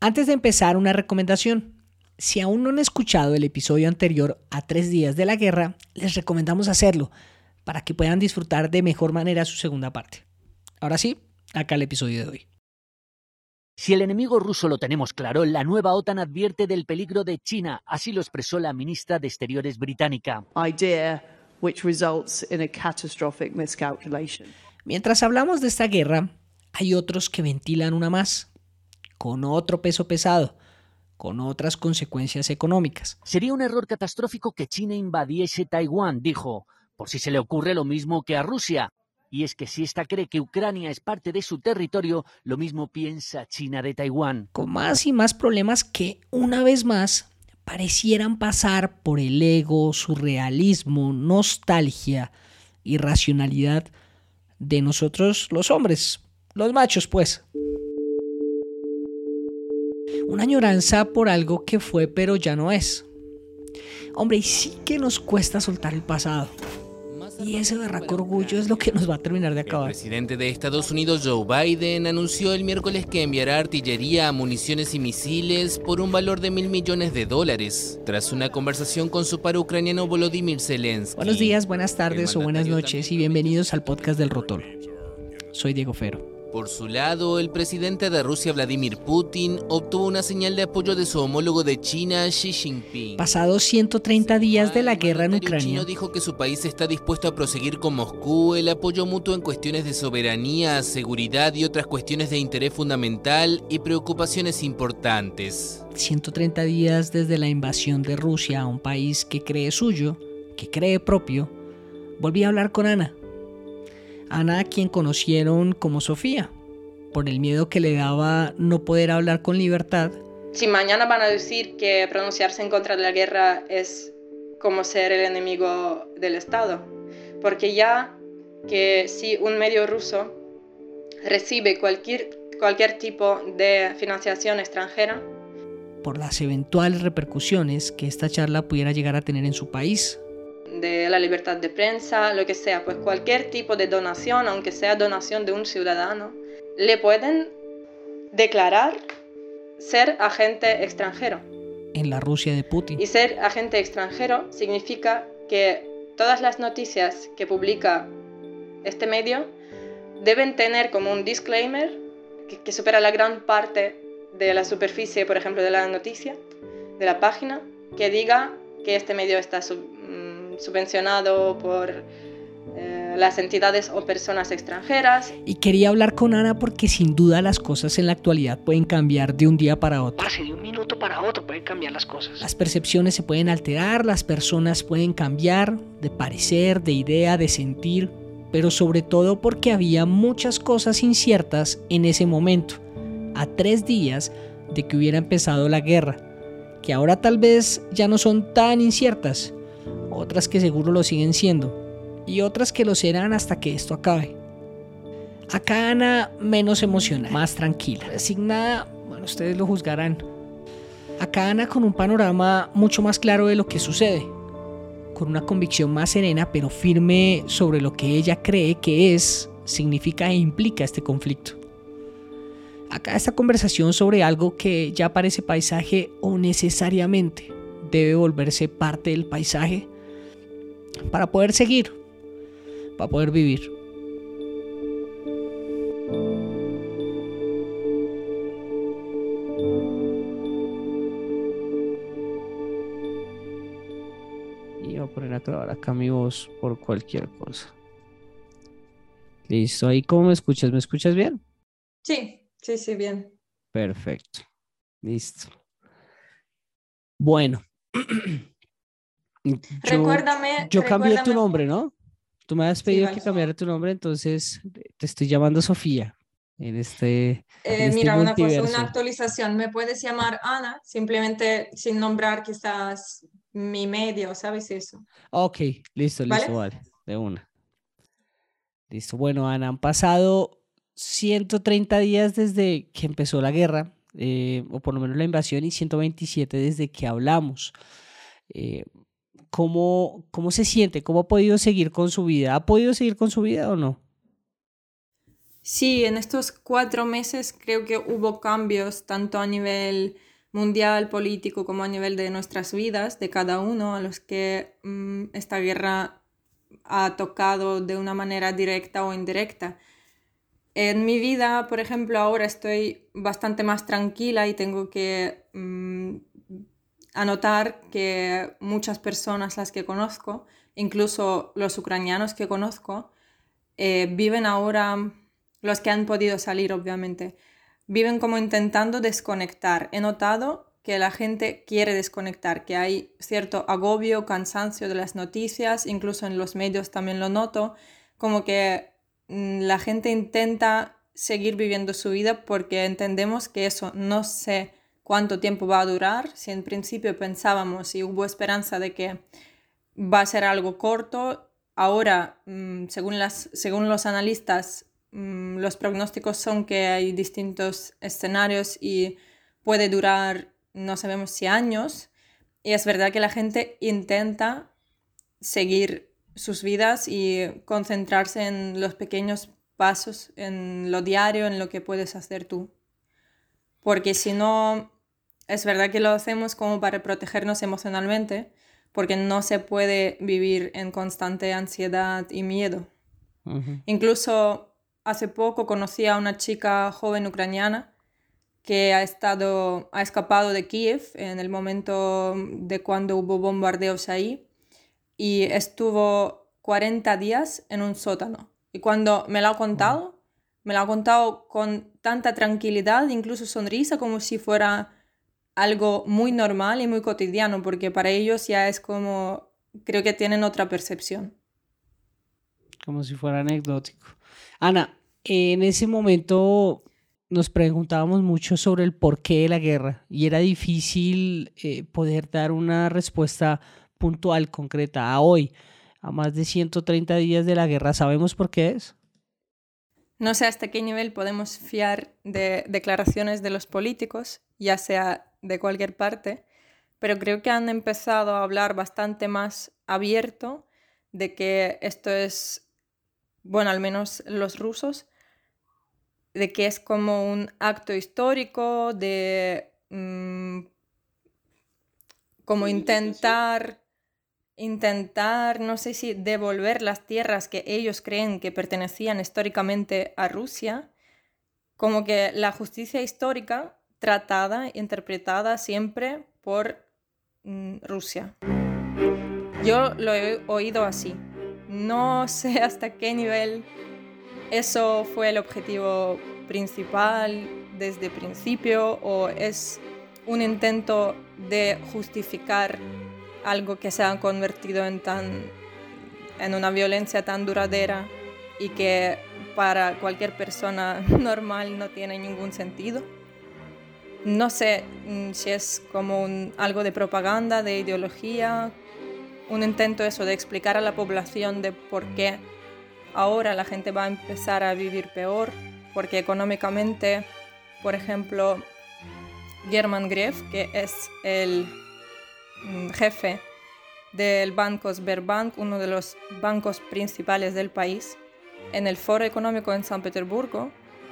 Antes de empezar, una recomendación. Si aún no han escuchado el episodio anterior a tres días de la guerra, les recomendamos hacerlo para que puedan disfrutar de mejor manera su segunda parte. Ahora sí, acá el episodio de hoy. Si el enemigo ruso lo tenemos claro, la nueva OTAN advierte del peligro de China, así lo expresó la ministra de Exteriores británica. idea which results in a catastrophic miscalculation. Mientras hablamos de esta guerra, hay otros que ventilan una más, con otro peso pesado, con otras consecuencias económicas. Sería un error catastrófico que China invadiese Taiwán, dijo, por si se le ocurre lo mismo que a Rusia. Y es que si ésta cree que Ucrania es parte de su territorio, lo mismo piensa China de Taiwán. Con más y más problemas que, una vez más, parecieran pasar por el ego, surrealismo, nostalgia y racionalidad de nosotros los hombres, los machos pues. Una añoranza por algo que fue pero ya no es. Hombre, y sí que nos cuesta soltar el pasado. Y ese berraco orgullo es lo que nos va a terminar de El acabar. presidente de Estados Unidos, Joe Biden, anunció el miércoles que enviará artillería, municiones y misiles por un valor de mil millones de dólares, tras una conversación con su par ucraniano Volodymyr Zelensky. Buenos días, buenas tardes El o buenas noches y bienvenidos al podcast del Rotol. Soy Diego Fero. Por su lado, el presidente de Rusia, Vladimir Putin, obtuvo una señal de apoyo de su homólogo de China, Xi Jinping. Pasados 130 días de la guerra en Ucrania, chino dijo que su país está dispuesto a proseguir con Moscú el apoyo mutuo en cuestiones de soberanía, seguridad y otras cuestiones de interés fundamental y preocupaciones importantes. 130 días desde la invasión de Rusia a un país que cree suyo, que cree propio, volví a hablar con Ana. Ana, a quien conocieron como Sofía, por el miedo que le daba no poder hablar con libertad, Si mañana van a decir que pronunciarse en contra de la guerra es como ser el enemigo del Estado, porque ya que si un medio ruso recibe cualquier, cualquier tipo de financiación extranjera, por las eventuales repercusiones que esta charla pudiera llegar a tener en su país, de la libertad de prensa, lo que sea, pues cualquier tipo de donación, aunque sea donación de un ciudadano, le pueden declarar ser agente extranjero. en la Rusia de Putin. Y ser agente extranjero significa que todas las noticias que publica este medio deben tener como un disclaimer que, que supera la gran parte de la superficie, por ejemplo, de la noticia, de la página, que diga que este medio está sub- subvencionado por eh, las entidades o personas extranjeras Y quería hablar con Ana porque sin duda las cosas en la actualidad pueden cambiar de un día para otro. Parce, de un minuto para otro pueden cambiar las cosas. Las percepciones se pueden alterar, las personas pueden cambiar de parecer, de idea, de sentir, pero sobre todo porque había muchas cosas inciertas en ese momento, a tres días de que hubiera empezado la guerra, que ahora tal vez ya no son tan inciertas, otras que seguro lo siguen siendo, y otras que lo serán hasta que esto acabe. Acá Ana menos emocional, más tranquila, resignada, bueno, ustedes lo juzgarán. Acá Ana con un panorama mucho más claro de lo que sucede, con una convicción más serena pero firme sobre lo que ella cree que es, significa e implica este conflicto. Acá esta conversación sobre algo que ya parece paisaje o necesariamente debe volverse parte del paisaje para poder seguir, para poder vivir. Y voy a poner a grabar acá mi voz por cualquier cosa. Listo, ahí cómo me escuchas, ¿me escuchas bien? Sí, sí, sí, bien. Perfecto. Listo. Bueno. Yo- recuérdame. Yo cambié tu nombre, ¿no? Tú me has pedido que cambiara tu nombre, entonces te estoy llamando Sofía en este, en Eh, este mira, una cosa, una actualización. Me puedes llamar Ana, simplemente sin nombrar quizás mi medio, ¿sabes eso? Ok, listo, listo, ¿Vale? vale, de una. Listo, bueno, Ana, han pasado 130 días desde que empezó la guerra, eh, o por lo menos la invasión, y 127 desde que hablamos. Eh, ¿cómo, ¿Cómo se siente? ¿Cómo ha podido seguir con su vida? ¿Ha podido seguir con su vida o no? Sí, en estos cuatro meses creo que hubo cambios tanto a nivel mundial, político, como a nivel de nuestras vidas, de cada uno, a los que mm, esta guerra ha tocado de una manera directa o indirecta. En mi vida, por ejemplo, ahora estoy bastante más tranquila y tengo que mm, anotar que muchas personas las que conozco, incluso los ucranianos que conozco, eh, viven ahora, los que han podido salir obviamente, viven como intentando desconectar. He notado que la gente quiere desconectar, que hay cierto agobio, cansancio de las noticias, incluso en los medios también lo noto, como que mm, la gente intenta seguir viviendo su vida porque entendemos que eso no sé cuánto tiempo va a durar. Si en principio pensábamos y hubo esperanza de que va a ser algo corto, ahora, mm, según, las, según los analistas, mm, los pronósticos son que hay distintos escenarios y puede durar, no sabemos si años. Y es verdad que la gente intenta seguir sus vidas y concentrarse en los pequeños pasos, en lo diario, en lo que puedes hacer tú. Porque si no, es verdad que lo hacemos como para protegernos emocionalmente, porque no se puede vivir en constante ansiedad y miedo. Incluso hace poco conocí a una chica joven ucraniana que ha estado ha escapado de Kiev en el momento de cuando hubo bombardeos ahí y estuvo 40 días en un sótano. Y cuando me lo ha contado, me lo ha contado con tanta tranquilidad, incluso sonrisa, como si fuera algo muy normal y muy cotidiano, porque para ellos ya es como, creo que tienen otra percepción. Como si fuera anecdótico. Ana, en ese momento nos preguntábamos mucho sobre el porqué de la guerra y era difícil eh, poder dar una respuesta puntual, concreta, a hoy, a más de 130 días de la guerra. ¿Sabemos por qué es? No sé hasta qué nivel podemos fiar de declaraciones de los políticos, ya sea de cualquier parte, pero creo que han empezado a hablar bastante más abierto de que esto es, bueno, al menos los rusos, de que es como un acto histórico, de mm, como intentar, intentar, no sé si devolver las tierras que ellos creen que pertenecían históricamente a Rusia, como que la justicia histórica tratada, interpretada siempre por mm, Rusia. Yo lo he oído así. No sé hasta qué nivel eso fue el objetivo principal desde principio o es un intento de justificar algo que se ha convertido en, tan, en una violencia tan duradera y que para cualquier persona normal no tiene ningún sentido. No sé mm, si es como algo de propaganda, de ideología, un intento eso de explicar a la población de por qué ahora la gente va a empezar a vivir peor, porque económicamente, por ejemplo, German Gref, que es el mm, jefe del banco Sberbank, uno de los bancos principales del país, en el foro económico en San Petersburgo,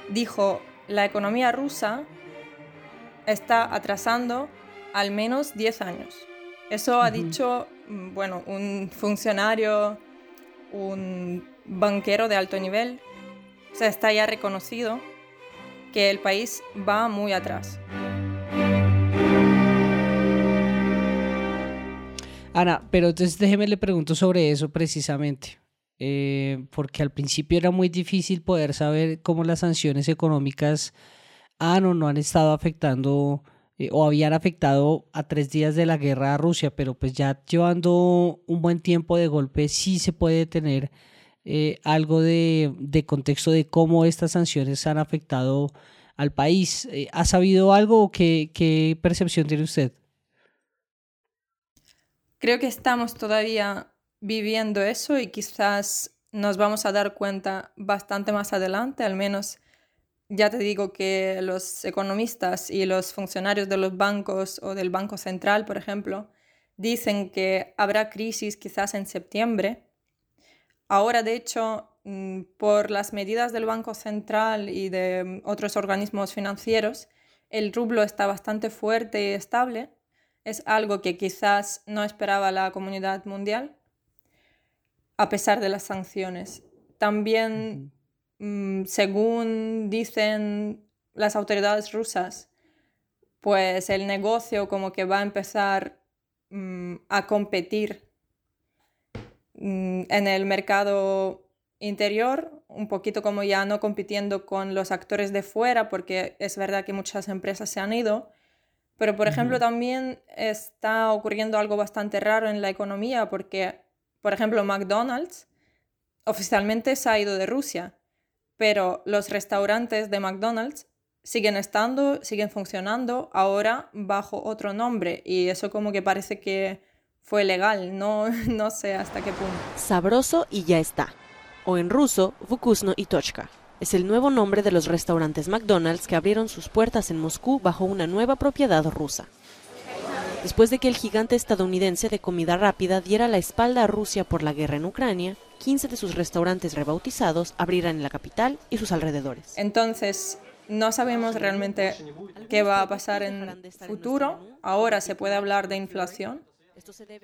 dijo, la economía rusa está atrasando al menos 10 años. Eso ha dicho, mm, bueno, un funcionario, un banquero de alto nivel. O sea, está ya reconocido que el país va muy atrás. Ana, pero entonces déjeme le pregunto sobre eso precisamente. Eh, porque al principio era muy difícil poder saber cómo las sanciones económicas han o no han estado afectando eh, o habían afectado a tres días de la guerra a Rusia, pero pues ya llevando un buen tiempo de golpe sí se puede tener eh, algo de, contexto de cómo estas sanciones han afectado al país. Eh, ¿Ha sabido algo o qué, qué percepción tiene usted? Creo que estamos todavía viviendo eso y quizás nos vamos a dar cuenta bastante más adelante, al menos ya te digo que los economistas y los funcionarios de los bancos o del Banco Central, por ejemplo, dicen que habrá crisis quizás en septiembre. Ahora, de hecho, mm, por las medidas del Banco Central y de otros organismos financieros, el rublo está bastante fuerte y estable. Es algo que quizás no esperaba la comunidad mundial, a pesar de las sanciones. También, según dicen las autoridades rusas, pues el negocio como que va a empezar a competir Mm, en el mercado interior, un poquito como ya no compitiendo con los actores de fuera, porque es verdad que muchas empresas se han ido, pero por ejemplo también está ocurriendo algo bastante raro en la economía, porque por ejemplo McDonald's oficialmente se ha ido de Rusia, pero los restaurantes de McDonald's siguen estando, siguen funcionando, ahora bajo otro nombre, y eso como que parece que fue legal, no, no sé hasta qué punto. Sabroso y ya está. O en ruso, Vukusno y Tochka. Es el nuevo nombre de los restaurantes McDonald's que abrieron sus puertas en Moscú bajo una nueva propiedad rusa. Después de que el gigante estadounidense de comida rápida diera la espalda a Rusia por la guerra en Ucrania, 15 de sus restaurantes rebautizados abrirán en la capital y sus alrededores. Entonces, no sabemos realmente qué va a pasar en el futuro. Ahora se puede hablar de inflación,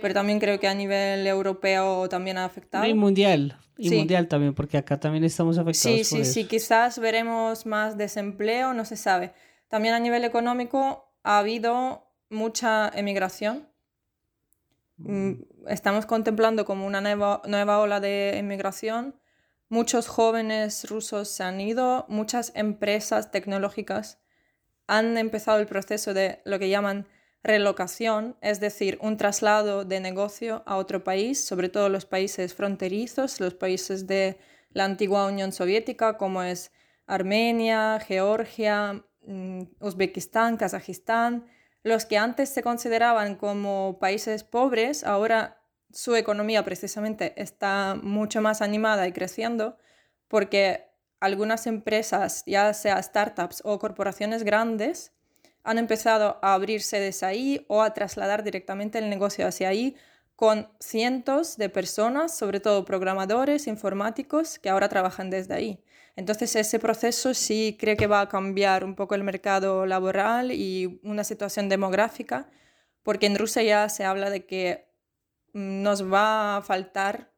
pero también creo que a nivel europeo también ha afectado. Y mundial, y mundial también, porque acá también estamos afectados. Sí, sí, sí, quizás veremos más desempleo, no se sabe. También a nivel económico ha habido mucha emigración. Estamos contemplando como una nueva, nueva ola de emigración. Muchos jóvenes rusos se han ido, muchas empresas tecnológicas han empezado el proceso de lo que llaman relocación, es decir, un traslado de negocio a otro país, sobre todo los países fronterizos, los países de la antigua Unión Soviética, como es Armenia, Georgia, mm, Uzbekistán, Kazajistán, los que antes se consideraban como países pobres, ahora su economía precisamente está mucho más animada y creciendo porque algunas empresas, ya sea startups o corporaciones grandes, han empezado a abrir sedes ahí o a trasladar directamente el negocio hacia ahí con cientos de personas, sobre todo programadores, informáticos, que ahora trabajan desde ahí. Entonces ese proceso sí creo que va a cambiar un poco el mercado laboral y una situación demográfica, porque en Rusia ya se habla de que mm, nos va a faltar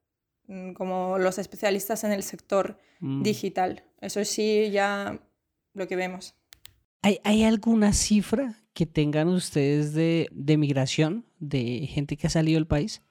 mm, como los especialistas en el sector mm. digital. Eso sí, ya lo que vemos. ¿Hay, alguna cifra que tengan ustedes de, de migración, de gente que ha salido del país?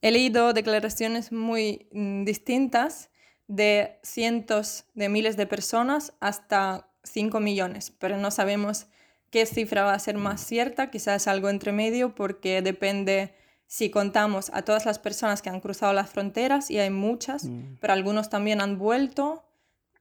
He leído declaraciones muy mm, distintas de cientos de miles de personas hasta 5 millones, pero no sabemos qué cifra va a ser más cierta, quizás algo entre medio, porque depende si contamos a todas las personas que han cruzado las fronteras, y hay muchas, mm. pero algunos también han vuelto,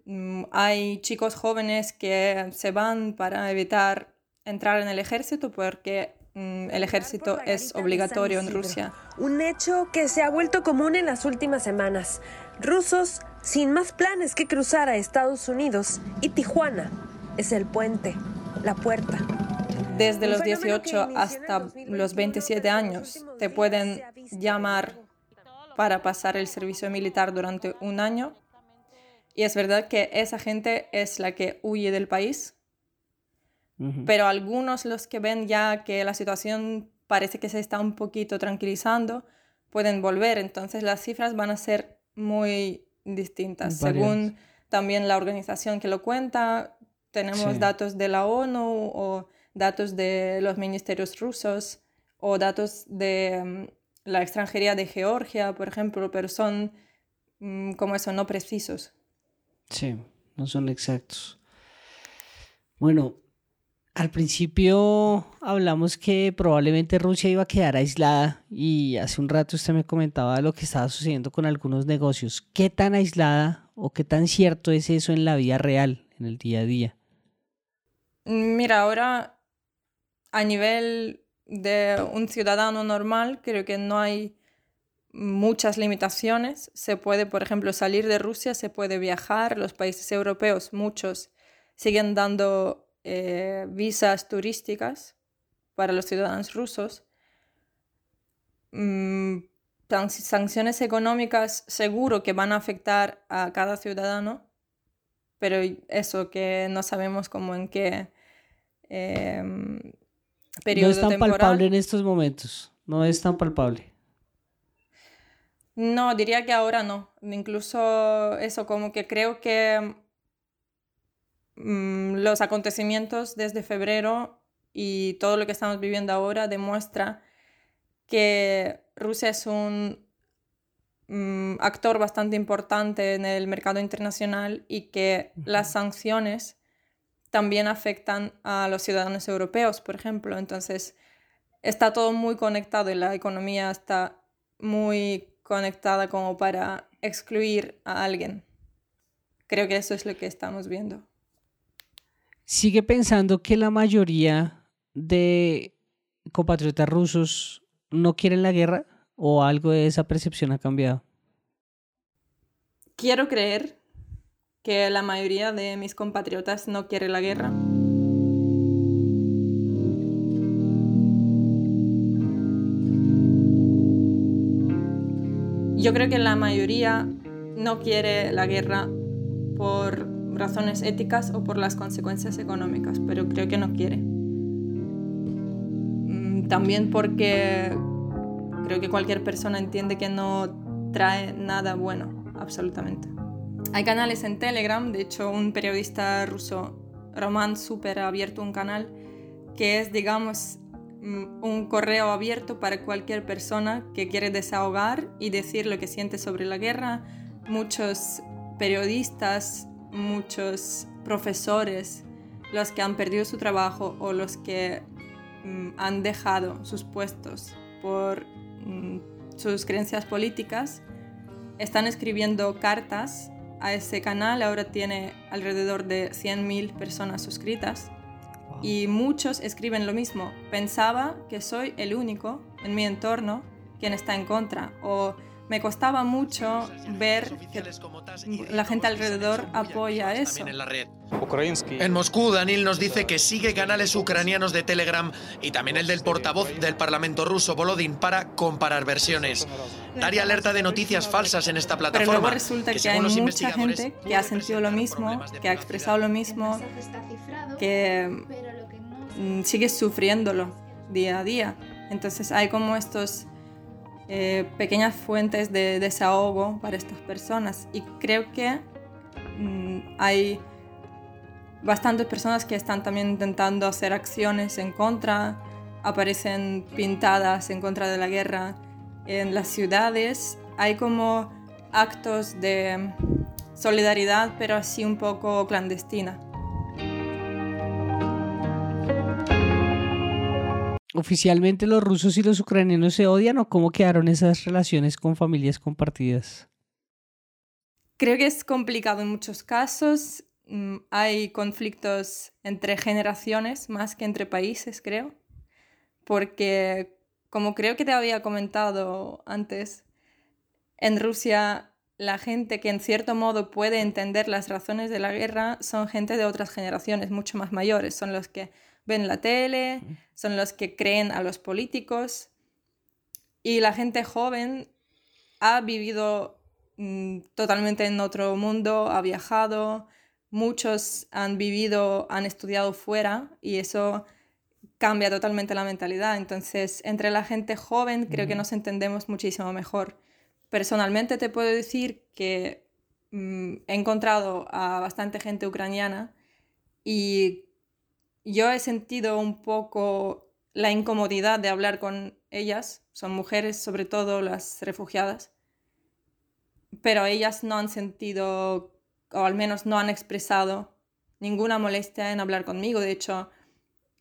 Mm, hay chicos jóvenes que se van para evitar entrar en el ejército porque el ejército es obligatorio en Rusia. Un hecho que se ha vuelto común en las últimas semanas. Rusos sin más planes que cruzar a Estados Unidos y Tijuana es el puente, la puerta. Desde los 18 hasta los 27 años te pueden llamar para pasar el servicio militar durante un año y es verdad que esa gente es la que huye del país, pero algunos los que ven ya que la situación parece que se está un poquito tranquilizando, pueden volver. Entonces las cifras van a ser muy distintas. Según también la organización que lo cuenta, tenemos datos de la ONU o datos de los ministerios rusos o datos de mm, la extranjería de Georgia, por ejemplo, pero son mm, como eso, no precisos. Sí, no son exactos. Bueno, al principio hablamos que probablemente Rusia iba a quedar aislada y hace un rato usted me comentaba lo que estaba sucediendo con algunos negocios. ¿Qué tan aislada o qué tan cierto es eso en la vida real, en el día a día? Mira, ahora a nivel de un ciudadano normal creo que no hay muchas limitaciones. Se puede, por ejemplo, salir de Rusia, se puede viajar. Los países europeos, muchos, siguen dando eh, visas turísticas para los ciudadanos rusos. Mm, sanciones económicas seguro que van a afectar a cada ciudadano, pero eso que no sabemos cómo en qué em, periodo No es tan temporal. palpable en estos momentos. No es tan palpable. No, diría que ahora no. Incluso eso, como que creo que mm, los acontecimientos desde febrero y todo lo que estamos viviendo ahora demuestra que Rusia es un mm, actor bastante importante en el mercado internacional y que las sanciones también afectan a los ciudadanos europeos, por ejemplo. Entonces, está todo muy conectado y la economía está muy conectada como para excluir a alguien. Creo que eso es lo que estamos viendo. Sigue pensando que la mayoría de compatriotas rusos no quieren la guerra o algo de esa percepción ha cambiado. Quiero creer que la mayoría de mis compatriotas no quiere la guerra. Yo creo que la mayoría no quiere la guerra por razones éticas o por las consecuencias económicas, pero creo que no quiere. Mm, También porque creo que cualquier persona entiende que no trae nada bueno, absolutamente. Hay canales en Telegram, de hecho un periodista ruso, Roman Super, ha abierto un canal que es, digamos, mm, un correo abierto para cualquier persona que quiere desahogar y decir lo que siente sobre la guerra. Muchos periodistas, muchos profesores, los que han perdido su trabajo o los que mm, han dejado sus puestos por mm, sus creencias políticas, están escribiendo cartas a ese canal. Ahora tiene alrededor de 100.000 personas suscritas. Y muchos escriben lo mismo. Pensaba que soy el único en mi entorno quien está en contra. O me costaba mucho ver que la gente alrededor apoya eso. En Moscú, Danil nos dice que sigue canales ucranianos de Telegram y también el del portavoz del Parlamento ruso, Volodin, para comparar versiones. Daría alerta de noticias falsas en esta Pero plataforma. luego resulta que, hay según los mucha gente que ha sentido lo mismo, que ha expresado lo mismo, que mm, sigue sufriéndolo día a día. Entonces hay como estos eh, pequeñas fuentes de desahogo para estas personas. Y creo que mm, hay bastantes personas que están también intentando hacer acciones en contra, aparecen pintadas en contra de la guerra en las ciudades, hay como actos de solidaridad pero así un poco clandestina. ¿Oficialmente los rusos y los ucranianos se odian o cómo quedaron esas relaciones con familias compartidas? Creo que es complicado en muchos casos. Mm, Hay conflictos entre generaciones más que entre países, creo. Porque, como creo que te había comentado antes, en Rusia la gente que en cierto modo puede entender las razones de la guerra son gente de otras generaciones mucho más mayores. Son los que ven la tele, son los que creen a los políticos. Y la gente joven ha vivido mm, totalmente en otro mundo, ha viajado, muchos han vivido, han estudiado fuera y eso cambia totalmente la mentalidad. Entonces, entre la gente joven creo que nos entendemos muchísimo mejor. Personalmente te puedo decir que mm, he encontrado a bastante gente ucraniana y yo he sentido un poco la incomodidad de hablar con ellas, son mujeres, sobre todo las refugiadas, pero ellas no han sentido, o al menos no han expresado ninguna molestia en hablar conmigo. De hecho,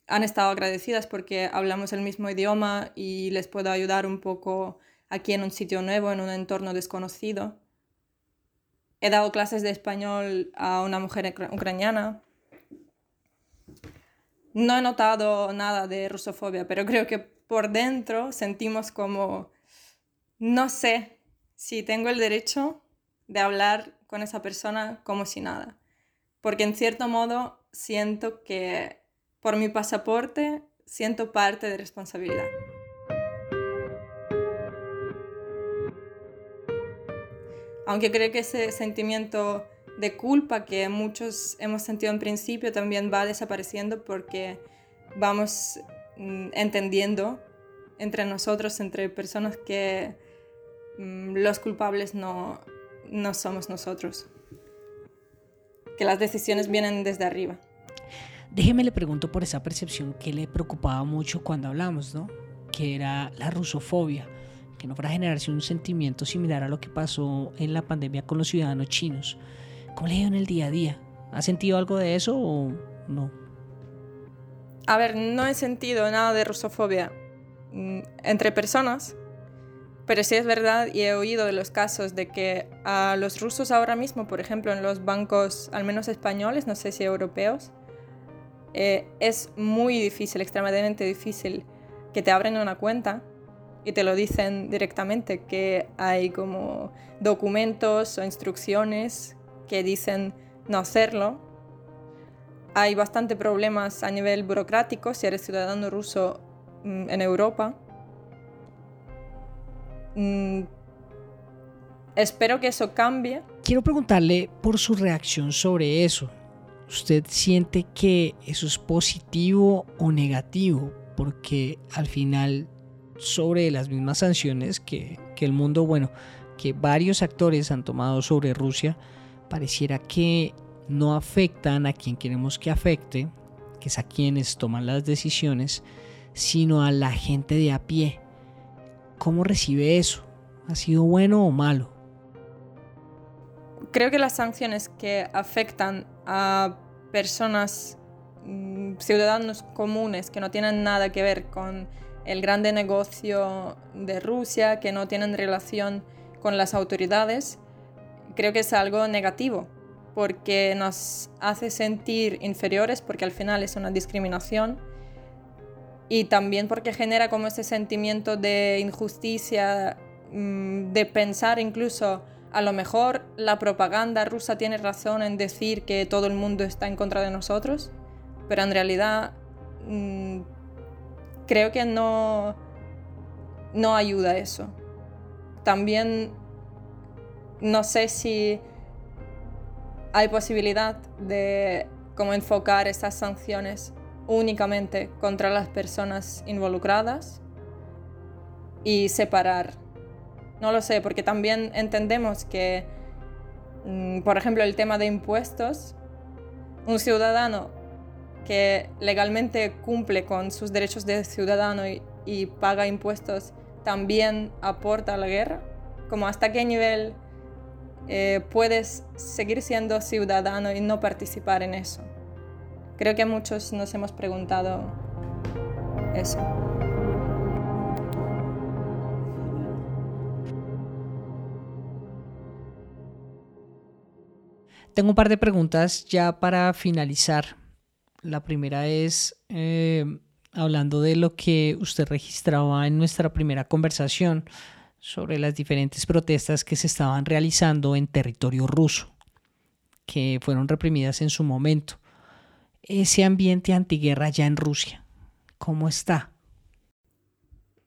han estado agradecidas porque hablamos el mismo idioma y les puedo ayudar un poco aquí en un sitio nuevo, en un entorno desconocido. He dado clases de español a una mujer ucra- ucraniana. No he notado nada de rusofobia, pero creo que por dentro sentimos como, no sé si tengo el derecho de hablar con esa persona como si nada. Porque en cierto modo siento que por mi pasaporte siento parte de responsabilidad. Aunque creo que ese sentimiento de culpa que muchos hemos sentido en principio también va desapareciendo porque vamos mm, entendiendo entre nosotros, entre personas que mm, los culpables no, no somos nosotros, que las decisiones vienen desde arriba. Déjeme le pregunto por esa percepción que le preocupaba mucho cuando hablamos, ¿no? Que era la rusofobia, que no fuera a generarse un sentimiento similar a lo que pasó en la pandemia con los ciudadanos chinos. ¿Cómo le en el día a día? ¿Ha sentido algo de eso o no? A ver, no he sentido nada de rusofobia mm, entre personas, pero sí es verdad y he oído de los casos de que a los rusos ahora mismo, por ejemplo, en los bancos, al menos españoles, no sé si europeos, eh, es muy difícil, extremadamente difícil que te abren una cuenta y te lo dicen directamente, que hay como documentos o instrucciones que dicen no hacerlo. Hay bastante problemas a nivel burocrático si eres ciudadano ruso mm, en Europa. Mm, espero que eso cambie. Quiero preguntarle por su reacción sobre eso. ¿Usted siente que eso es positivo o negativo? Porque al final, sobre las mismas sanciones que, el mundo, bueno, que varios actores han tomado sobre Rusia, pareciera que no afectan a quien queremos que afecte, que es a quienes toman las decisiones, sino a la gente de a pie. ¿Cómo recibe eso? ¿Ha sido bueno o malo? Creo que las sanciones que afectan a personas, mm, ciudadanos comunes que no tienen nada que ver con el grande negocio de Rusia, que no tienen relación con las autoridades, creo que es algo negativo, porque nos hace sentir inferiores, porque al final es una discriminación, y también porque genera como ese sentimiento de injusticia, mm, de pensar incluso a lo mejor la propaganda rusa tiene razón en decir que todo el mundo está en contra de nosotros, pero en realidad mm, creo que no, no ayuda eso. También no sé si hay posibilidad de como enfocar esas sanciones únicamente contra las personas involucradas y separar no lo sé, porque también entendemos que, mm, por ejemplo, el tema de impuestos, un ciudadano que legalmente cumple con sus derechos de ciudadano y, paga impuestos también aporta a la guerra? Como hasta qué nivel eh, puedes seguir siendo ciudadano y no participar en eso? Creo que muchos nos hemos preguntado eso. Tengo un par de preguntas ya para finalizar. La primera es eh, hablando de lo que usted registraba en nuestra primera conversación sobre las diferentes protestas que se estaban realizando en territorio ruso, que fueron reprimidas en su momento. Ese ambiente antiguerra ya en Rusia, ¿cómo está?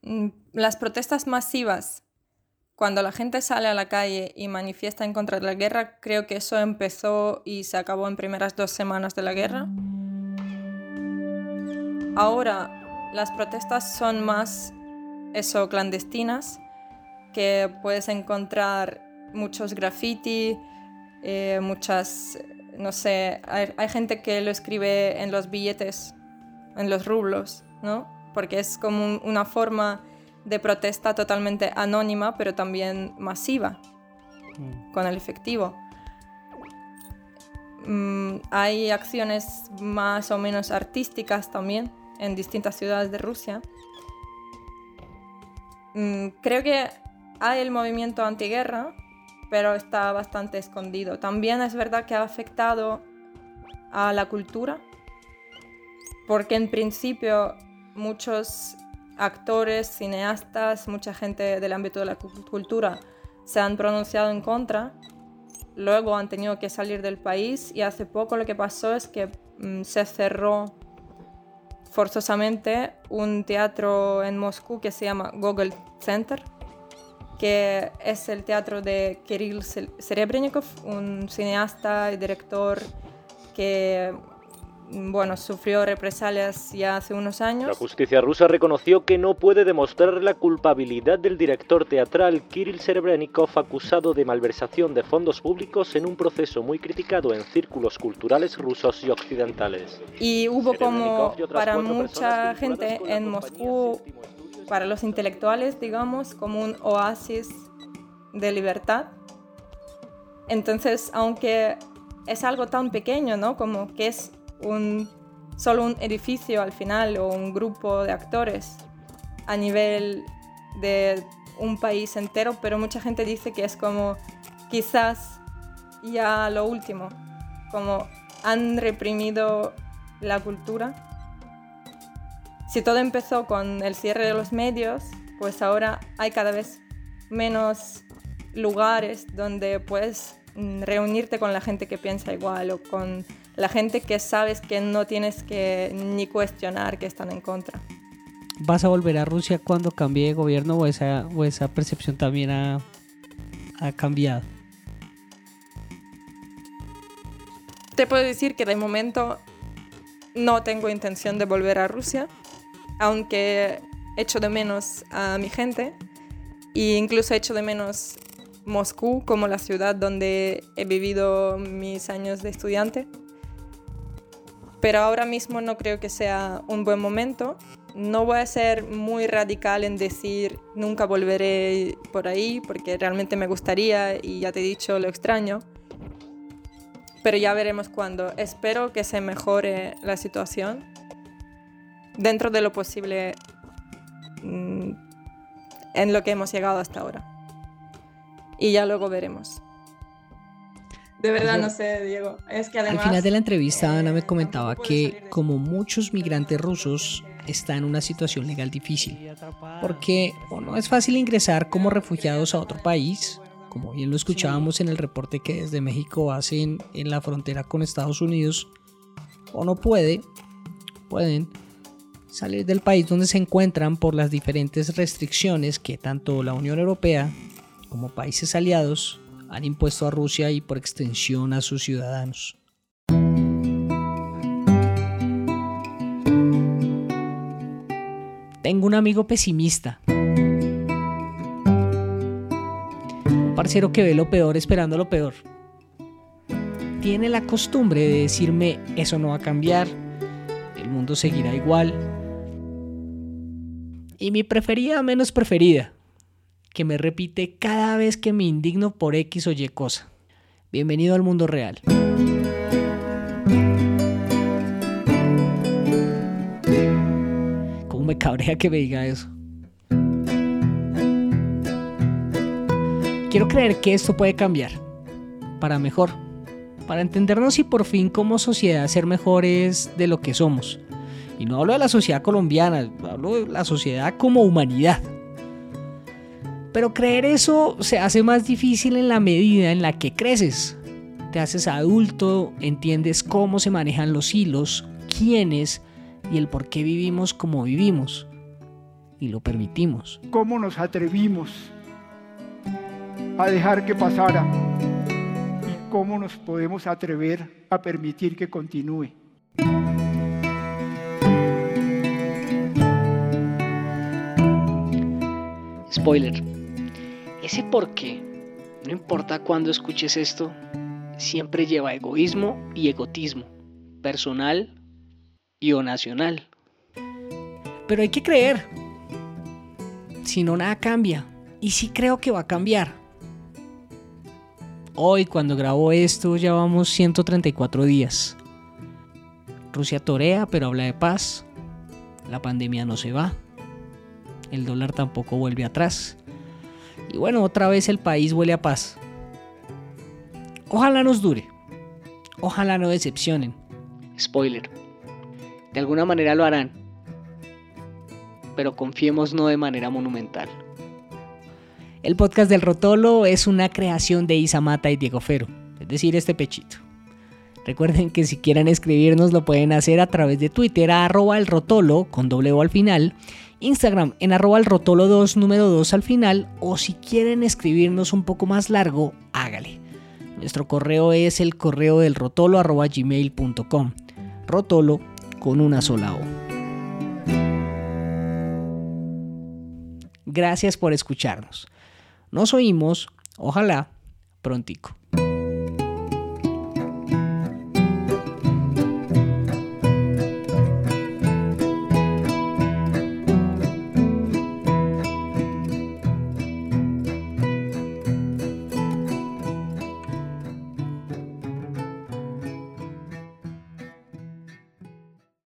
Mm, las protestas masivas cuando la gente sale a la calle y manifiesta en contra de la guerra, creo que eso empezó y se acabó en primeras dos semanas de la guerra. Ahora las protestas son más eso clandestinas, que puedes encontrar muchos graffiti, eh, muchas, no sé, hay, hay, gente que lo escribe en los billetes, en los rublos, ¿no? Porque es como una forma de protesta totalmente anónima, pero también masiva, mm. con el efectivo. Mm, hay acciones más o menos artísticas también en distintas ciudades de Rusia. Mm, creo que hay el movimiento antiguerra, pero está bastante escondido. También es verdad que ha afectado a la cultura, porque en principio muchos actores, cineastas, mucha gente del ámbito de la cultura se han pronunciado en contra, luego han tenido que salir del país y hace poco lo que pasó es que mm, se cerró forzosamente un teatro en Moscú que se llama Google Center, que es el teatro de Kirill Serebrennikov, un cineasta y director que bueno, sufrió represalias ya hace unos años. La justicia rusa reconoció que no puede demostrar la culpabilidad del director teatral Kirill Serebrennikov acusado de malversación de fondos públicos en un proceso muy criticado en círculos culturales rusos y occidentales. Y hubo como para mucha gente en Moscú, para los intelectuales, digamos, como un oasis de libertad. Entonces, aunque es algo tan pequeño, ¿no? Como que es un, solo un edificio al final o un grupo de actores a nivel de un país entero, pero mucha gente dice que es como quizás ya lo último, como han reprimido la cultura. Si todo empezó con el cierre de los medios, pues ahora hay cada vez menos lugares donde puedes reunirte con la gente que piensa igual o con la gente que sabes que no tienes que ni cuestionar que están en contra. ¿Vas a volver a Rusia cuando cambie de gobierno o esa, o esa percepción también ha, ha cambiado? Te puedo decir que de momento no tengo intención de volver a Rusia, aunque echo de menos a mi gente e incluso echo de menos Moscú como la ciudad donde he vivido mis años de estudiante pero ahora mismo no creo que sea un buen momento. No voy a ser muy radical en decir nunca volveré por ahí, porque realmente me gustaría y ya te he dicho lo extraño. Pero ya veremos cuándo. Espero que se mejore la situación dentro de lo posible mm, en lo que hemos llegado hasta ahora. Y ya luego veremos. De verdad no sé, Diego. Es que además... Al final de la entrevista, Ana me eh, comentaba que como muchos migrantes rusos está en una situación legal difícil, porque o no es fácil ingresar como refugiados a otro país, como bien lo escuchábamos en el reporte que desde México hacen en la frontera con Estados Unidos, o no puede, pueden salir del país donde se encuentran por las diferentes restricciones que tanto la Unión Europea como países aliados han impuesto a Rusia y por extensión a sus ciudadanos. Tengo un amigo pesimista. Un parcero que ve lo peor esperando lo peor. Tiene la costumbre de decirme eso no va a cambiar, el mundo seguirá igual. Y mi preferida menos preferida, que me repite cada vez que me indigno por X o Y cosa. Bienvenido al mundo real. ¿Cómo me cabrea que me diga eso? Quiero creer que esto puede cambiar para mejor, para entendernos y por fin como sociedad ser mejores de lo que somos. Y no hablo de la sociedad colombiana, hablo de la sociedad como humanidad. Pero creer eso se hace más difícil en la medida en la que creces. Te haces adulto, entiendes cómo se manejan los hilos, quiénes y el por qué vivimos como vivimos. Y lo permitimos. ¿Cómo nos atrevimos a dejar que pasara? ¿Y cómo nos podemos atrever a permitir que continúe? Spoiler ese por qué, no importa cuándo escuches esto, siempre lleva egoísmo y egotismo, personal y o nacional. Pero hay que creer. Si no, nada cambia. Y sí creo que va a cambiar. Hoy, cuando grabo esto, ya vamos 134 días. Rusia torea, pero habla de paz. La pandemia no se va. El dólar tampoco vuelve atrás. Y bueno, otra vez el país huele a paz. Ojalá nos dure. Ojalá no decepcionen. Spoiler. De alguna manera lo harán. Pero confiemos no de manera monumental. El podcast del Rotolo es una creación de Isa Mata y Diego Fero, es decir, este pechito. Recuerden que si quieren escribirnos lo pueden hacer a través de Twitter a arroba el rotolo con doble O al final Instagram en arroba el rotolo 2 número 2 al final o si quieren escribirnos un poco más largo, hágale. Nuestro correo es el correo del rotolo arroba gmail.com. Rotolo con una sola O. Gracias por escucharnos. Nos oímos, ojalá, prontico.